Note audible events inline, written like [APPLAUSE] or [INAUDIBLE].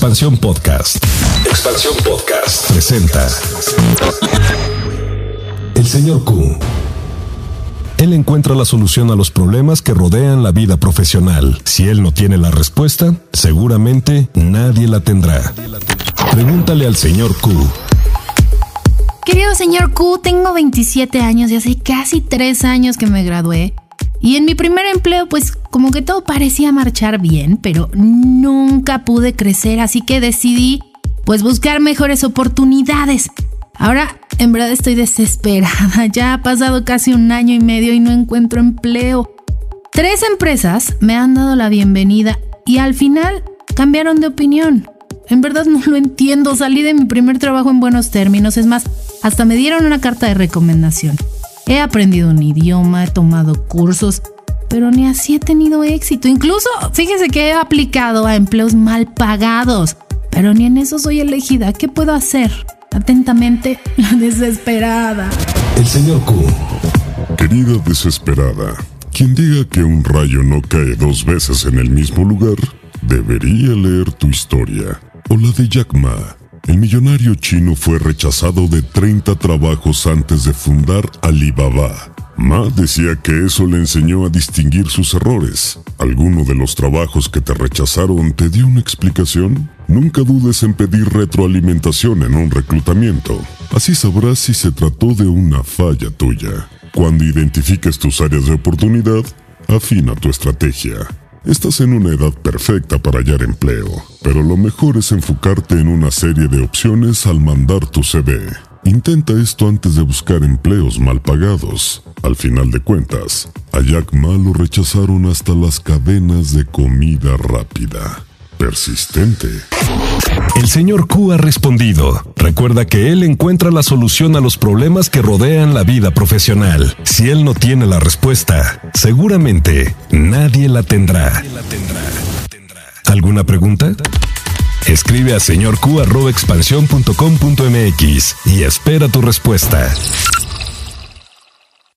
Expansión Podcast. Expansión Podcast presenta El señor Q. Él encuentra la solución a los problemas que rodean la vida profesional. Si él no tiene la respuesta, seguramente nadie la tendrá. Pregúntale al señor Q. Querido señor Q, tengo 27 años y hace casi 3 años que me gradué. Y en mi primer empleo, pues como que todo parecía marchar bien, pero nunca pude crecer, así que decidí pues buscar mejores oportunidades. Ahora, en verdad estoy desesperada. [LAUGHS] Ya ha pasado casi un año y medio y no encuentro empleo. Tres empresas me han dado la bienvenida y al final cambiaron de opinión. En verdad no lo entiendo. Salí de mi primer trabajo en buenos términos. Es más, hasta me dieron una carta de recomendación. He aprendido un idioma, he tomado cursos, pero ni así he tenido éxito. Incluso, fíjese que he aplicado a empleos mal pagados, pero ni en eso soy elegida. ¿Qué puedo hacer? Atentamente, [LAUGHS] la desesperada. El señor Q. Querida desesperada, quien diga que un rayo no cae dos veces en el mismo lugar, debería leer tu historia o la de Jack Ma. El millonario chino fue rechazado de 30 trabajos antes de fundar Alibaba. Ma decía que eso le enseñó a distinguir sus errores. ¿Alguno de los trabajos que te rechazaron te dio una explicación? Nunca dudes en pedir retroalimentación en un reclutamiento. Así sabrás si se trató de una falla tuya. Cuando identifiques tus áreas de oportunidad, afina tu estrategia. Estás en una edad perfecta para hallar empleo, pero lo mejor es enfocarte en una serie de opciones al mandar tu CV. Intenta esto antes de buscar empleos mal pagados. Al final de cuentas, a Jack Ma lo rechazaron hasta las cadenas de comida rápida. Persistente. El señor Q ha respondido. Recuerda que él encuentra la solución a los problemas que rodean la vida profesional. Si él no tiene la respuesta, seguramente nadie la tendrá. ¿Alguna pregunta? Escribe a señorq.expansión.com.mx y espera tu respuesta.